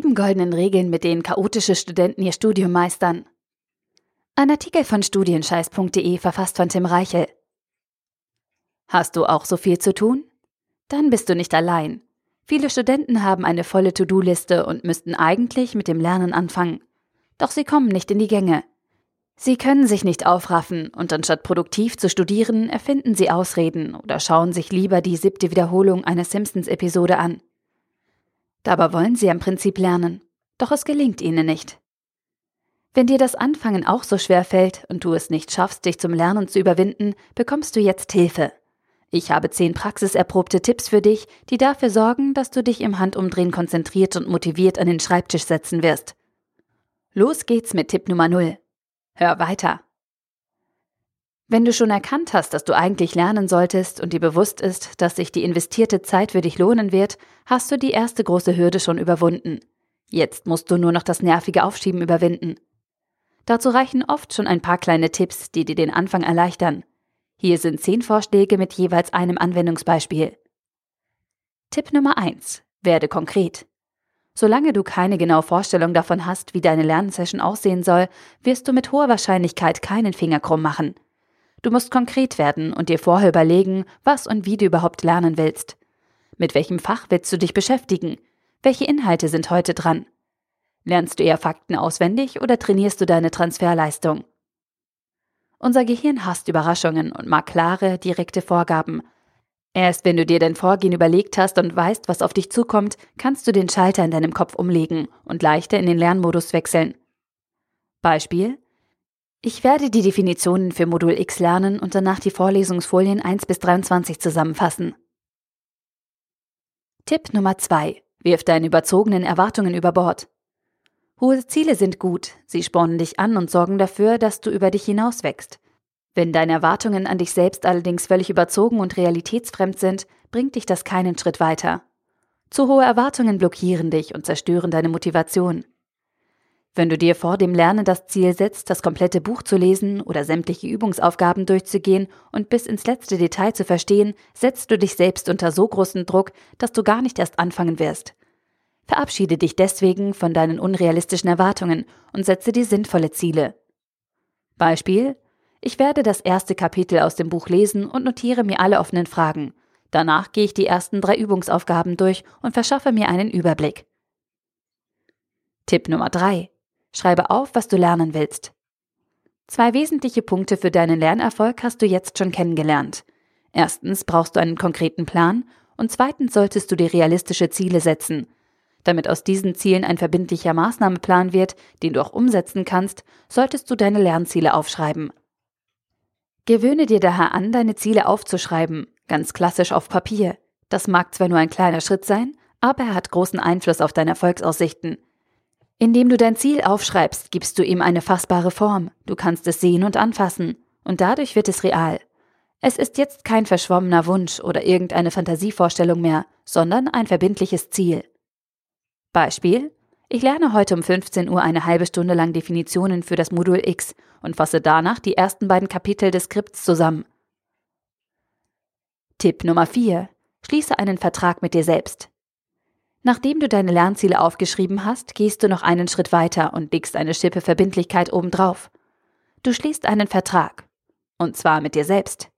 sieben goldenen Regeln, mit denen chaotische Studenten ihr Studium meistern. Ein Artikel von studienscheiß.de verfasst von Tim Reichel. Hast du auch so viel zu tun? Dann bist du nicht allein. Viele Studenten haben eine volle To-Do-Liste und müssten eigentlich mit dem Lernen anfangen. Doch sie kommen nicht in die Gänge. Sie können sich nicht aufraffen und anstatt produktiv zu studieren, erfinden sie Ausreden oder schauen sich lieber die siebte Wiederholung einer Simpsons-Episode an. Dabei wollen sie im Prinzip lernen, doch es gelingt ihnen nicht. Wenn dir das Anfangen auch so schwer fällt und du es nicht schaffst, dich zum Lernen zu überwinden, bekommst du jetzt Hilfe. Ich habe zehn praxiserprobte Tipps für dich, die dafür sorgen, dass du dich im Handumdrehen konzentriert und motiviert an den Schreibtisch setzen wirst. Los geht's mit Tipp Nummer 0. Hör weiter. Wenn du schon erkannt hast, dass du eigentlich lernen solltest und dir bewusst ist, dass sich die investierte Zeit für dich lohnen wird, hast du die erste große Hürde schon überwunden. Jetzt musst du nur noch das nervige Aufschieben überwinden. Dazu reichen oft schon ein paar kleine Tipps, die dir den Anfang erleichtern. Hier sind zehn Vorschläge mit jeweils einem Anwendungsbeispiel. Tipp Nummer 1. Werde konkret. Solange du keine genaue Vorstellung davon hast, wie deine Lernsession aussehen soll, wirst du mit hoher Wahrscheinlichkeit keinen Finger krumm machen. Du musst konkret werden und dir vorher überlegen, was und wie du überhaupt lernen willst. Mit welchem Fach willst du dich beschäftigen? Welche Inhalte sind heute dran? Lernst du eher Fakten auswendig oder trainierst du deine Transferleistung? Unser Gehirn hasst Überraschungen und mag klare, direkte Vorgaben, Erst wenn du dir dein Vorgehen überlegt hast und weißt, was auf dich zukommt, kannst du den Schalter in deinem Kopf umlegen und leichter in den Lernmodus wechseln. Beispiel Ich werde die Definitionen für Modul X lernen und danach die Vorlesungsfolien 1 bis 23 zusammenfassen. Tipp Nummer 2. Wirf deine überzogenen Erwartungen über Bord. Hohe Ziele sind gut, sie spornen dich an und sorgen dafür, dass du über dich hinaus wächst. Wenn deine Erwartungen an dich selbst allerdings völlig überzogen und realitätsfremd sind, bringt dich das keinen Schritt weiter. Zu hohe Erwartungen blockieren dich und zerstören deine Motivation. Wenn du dir vor dem Lernen das Ziel setzt, das komplette Buch zu lesen oder sämtliche Übungsaufgaben durchzugehen und bis ins letzte Detail zu verstehen, setzt du dich selbst unter so großen Druck, dass du gar nicht erst anfangen wirst. Verabschiede dich deswegen von deinen unrealistischen Erwartungen und setze dir sinnvolle Ziele. Beispiel ich werde das erste Kapitel aus dem Buch lesen und notiere mir alle offenen Fragen. Danach gehe ich die ersten drei Übungsaufgaben durch und verschaffe mir einen Überblick. Tipp Nummer 3. Schreibe auf, was du lernen willst. Zwei wesentliche Punkte für deinen Lernerfolg hast du jetzt schon kennengelernt. Erstens brauchst du einen konkreten Plan und zweitens solltest du dir realistische Ziele setzen. Damit aus diesen Zielen ein verbindlicher Maßnahmeplan wird, den du auch umsetzen kannst, solltest du deine Lernziele aufschreiben. Gewöhne dir daher an, deine Ziele aufzuschreiben, ganz klassisch auf Papier. Das mag zwar nur ein kleiner Schritt sein, aber er hat großen Einfluss auf deine Erfolgsaussichten. Indem du dein Ziel aufschreibst, gibst du ihm eine fassbare Form, du kannst es sehen und anfassen, und dadurch wird es real. Es ist jetzt kein verschwommener Wunsch oder irgendeine Fantasievorstellung mehr, sondern ein verbindliches Ziel. Beispiel ich lerne heute um 15 Uhr eine halbe Stunde lang Definitionen für das Modul X und fasse danach die ersten beiden Kapitel des Skripts zusammen. Tipp Nummer 4. Schließe einen Vertrag mit dir selbst. Nachdem du deine Lernziele aufgeschrieben hast, gehst du noch einen Schritt weiter und legst eine Schippe Verbindlichkeit obendrauf. Du schließt einen Vertrag. Und zwar mit dir selbst.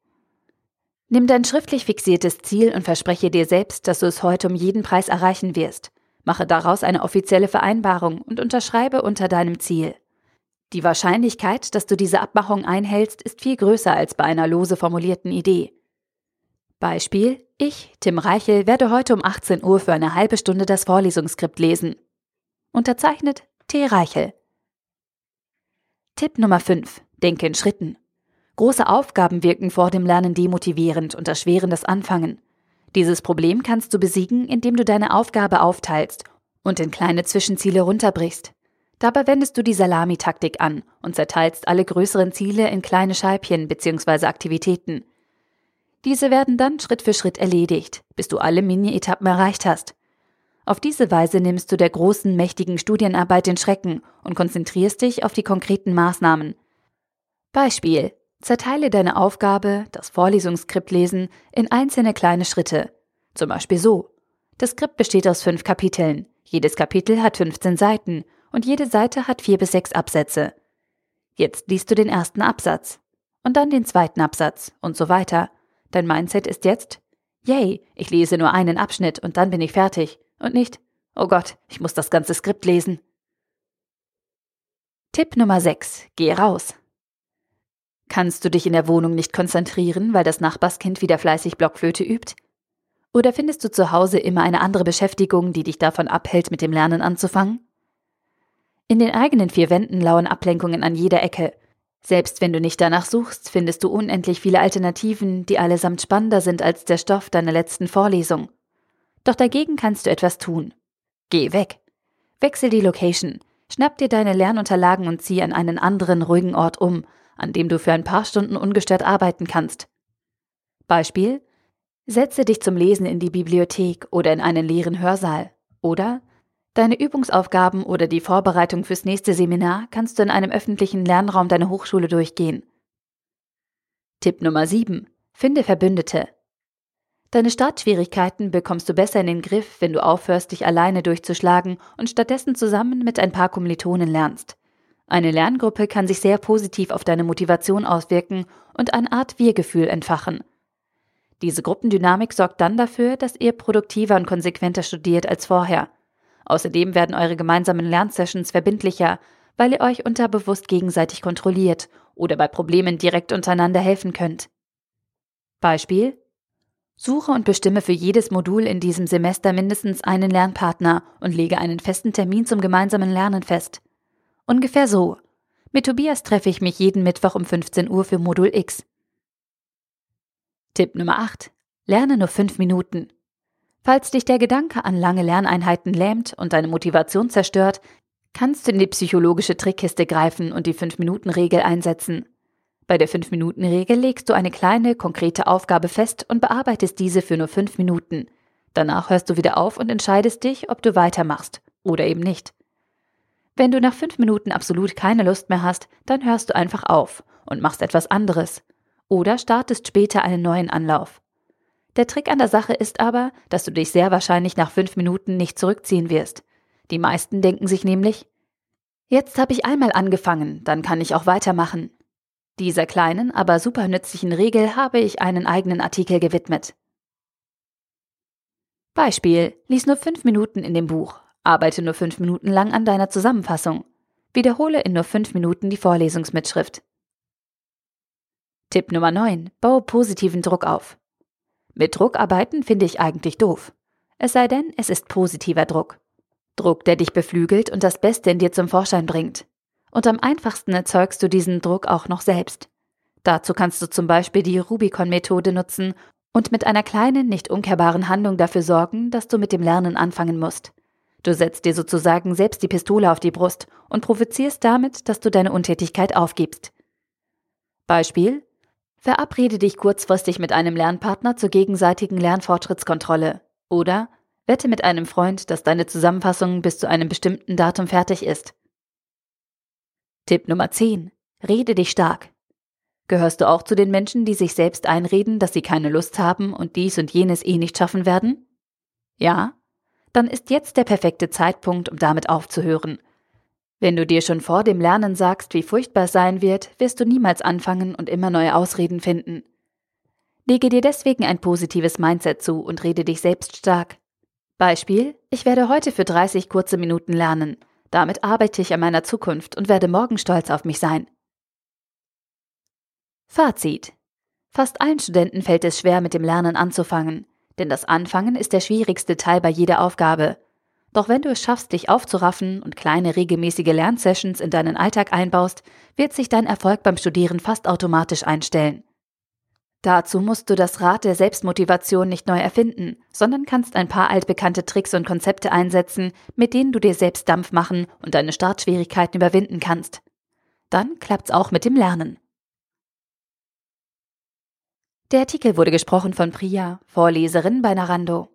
Nimm dein schriftlich fixiertes Ziel und verspreche dir selbst, dass du es heute um jeden Preis erreichen wirst. Mache daraus eine offizielle Vereinbarung und unterschreibe unter deinem Ziel. Die Wahrscheinlichkeit, dass du diese Abmachung einhältst, ist viel größer als bei einer lose formulierten Idee. Beispiel: Ich, Tim Reichel, werde heute um 18 Uhr für eine halbe Stunde das Vorlesungsskript lesen. Unterzeichnet T. Reichel. Tipp Nummer 5. Denke in Schritten. Große Aufgaben wirken vor dem Lernen demotivierend und erschweren das Anfangen. Dieses Problem kannst du besiegen, indem du deine Aufgabe aufteilst und in kleine Zwischenziele runterbrichst. Dabei wendest du die Salamitaktik an und zerteilst alle größeren Ziele in kleine Scheibchen bzw. Aktivitäten. Diese werden dann Schritt für Schritt erledigt, bis du alle Mini-Etappen erreicht hast. Auf diese Weise nimmst du der großen, mächtigen Studienarbeit den Schrecken und konzentrierst dich auf die konkreten Maßnahmen. Beispiel Zerteile deine Aufgabe, das Vorlesungsskript lesen, in einzelne kleine Schritte. Zum Beispiel so. Das Skript besteht aus fünf Kapiteln. Jedes Kapitel hat 15 Seiten und jede Seite hat vier bis sechs Absätze. Jetzt liest du den ersten Absatz und dann den zweiten Absatz und so weiter. Dein Mindset ist jetzt, yay, ich lese nur einen Abschnitt und dann bin ich fertig und nicht, oh Gott, ich muss das ganze Skript lesen. Tipp Nummer 6. Geh raus. Kannst du dich in der Wohnung nicht konzentrieren, weil das Nachbarskind wieder fleißig Blockflöte übt? Oder findest du zu Hause immer eine andere Beschäftigung, die dich davon abhält, mit dem Lernen anzufangen? In den eigenen vier Wänden lauern Ablenkungen an jeder Ecke. Selbst wenn du nicht danach suchst, findest du unendlich viele Alternativen, die allesamt spannender sind als der Stoff deiner letzten Vorlesung. Doch dagegen kannst du etwas tun. Geh weg. Wechsel die Location. Schnapp dir deine Lernunterlagen und zieh an einen anderen ruhigen Ort um, an dem du für ein paar Stunden ungestört arbeiten kannst. Beispiel Setze dich zum Lesen in die Bibliothek oder in einen leeren Hörsaal. Oder deine Übungsaufgaben oder die Vorbereitung fürs nächste Seminar kannst du in einem öffentlichen Lernraum deiner Hochschule durchgehen. Tipp Nummer 7. Finde Verbündete. Deine Startschwierigkeiten bekommst du besser in den Griff, wenn du aufhörst, dich alleine durchzuschlagen und stattdessen zusammen mit ein paar Kommilitonen lernst. Eine Lerngruppe kann sich sehr positiv auf deine Motivation auswirken und eine Art Wir-Gefühl entfachen. Diese Gruppendynamik sorgt dann dafür, dass ihr produktiver und konsequenter studiert als vorher. Außerdem werden eure gemeinsamen Lernsessions verbindlicher, weil ihr euch unterbewusst gegenseitig kontrolliert oder bei Problemen direkt untereinander helfen könnt. Beispiel Suche und bestimme für jedes Modul in diesem Semester mindestens einen Lernpartner und lege einen festen Termin zum gemeinsamen Lernen fest. Ungefähr so. Mit Tobias treffe ich mich jeden Mittwoch um 15 Uhr für Modul X. Tipp Nummer 8. Lerne nur 5 Minuten. Falls dich der Gedanke an lange Lerneinheiten lähmt und deine Motivation zerstört, kannst du in die psychologische Trickkiste greifen und die 5-Minuten-Regel einsetzen. Bei der 5-Minuten-Regel legst du eine kleine, konkrete Aufgabe fest und bearbeitest diese für nur 5 Minuten. Danach hörst du wieder auf und entscheidest dich, ob du weitermachst oder eben nicht. Wenn du nach 5 Minuten absolut keine Lust mehr hast, dann hörst du einfach auf und machst etwas anderes oder startest später einen neuen Anlauf. Der Trick an der Sache ist aber, dass du dich sehr wahrscheinlich nach fünf Minuten nicht zurückziehen wirst. Die meisten denken sich nämlich, jetzt habe ich einmal angefangen, dann kann ich auch weitermachen. Dieser kleinen, aber super nützlichen Regel habe ich einen eigenen Artikel gewidmet. Beispiel, lies nur fünf Minuten in dem Buch, arbeite nur fünf Minuten lang an deiner Zusammenfassung, wiederhole in nur fünf Minuten die Vorlesungsmitschrift. Tipp Nummer 9. Baue positiven Druck auf. Mit Druck arbeiten finde ich eigentlich doof. Es sei denn, es ist positiver Druck. Druck, der dich beflügelt und das Beste in dir zum Vorschein bringt. Und am einfachsten erzeugst du diesen Druck auch noch selbst. Dazu kannst du zum Beispiel die Rubicon-Methode nutzen und mit einer kleinen, nicht umkehrbaren Handlung dafür sorgen, dass du mit dem Lernen anfangen musst. Du setzt dir sozusagen selbst die Pistole auf die Brust und provozierst damit, dass du deine Untätigkeit aufgibst. Beispiel Verabrede dich kurzfristig mit einem Lernpartner zur gegenseitigen Lernfortschrittskontrolle oder wette mit einem Freund, dass deine Zusammenfassung bis zu einem bestimmten Datum fertig ist. Tipp Nummer 10. Rede dich stark. Gehörst du auch zu den Menschen, die sich selbst einreden, dass sie keine Lust haben und dies und jenes eh nicht schaffen werden? Ja? Dann ist jetzt der perfekte Zeitpunkt, um damit aufzuhören wenn du dir schon vor dem Lernen sagst, wie furchtbar es sein wird, wirst du niemals anfangen und immer neue Ausreden finden. Lege dir deswegen ein positives Mindset zu und rede dich selbst stark. Beispiel, ich werde heute für 30 kurze Minuten lernen. Damit arbeite ich an meiner Zukunft und werde morgen stolz auf mich sein. Fazit. Fast allen Studenten fällt es schwer, mit dem Lernen anzufangen, denn das Anfangen ist der schwierigste Teil bei jeder Aufgabe. Doch wenn du es schaffst, dich aufzuraffen und kleine regelmäßige Lernsessions in deinen Alltag einbaust, wird sich dein Erfolg beim Studieren fast automatisch einstellen. Dazu musst du das Rad der Selbstmotivation nicht neu erfinden, sondern kannst ein paar altbekannte Tricks und Konzepte einsetzen, mit denen du dir selbst Dampf machen und deine Startschwierigkeiten überwinden kannst. Dann klappt's auch mit dem Lernen. Der Artikel wurde gesprochen von Priya, Vorleserin bei Narando.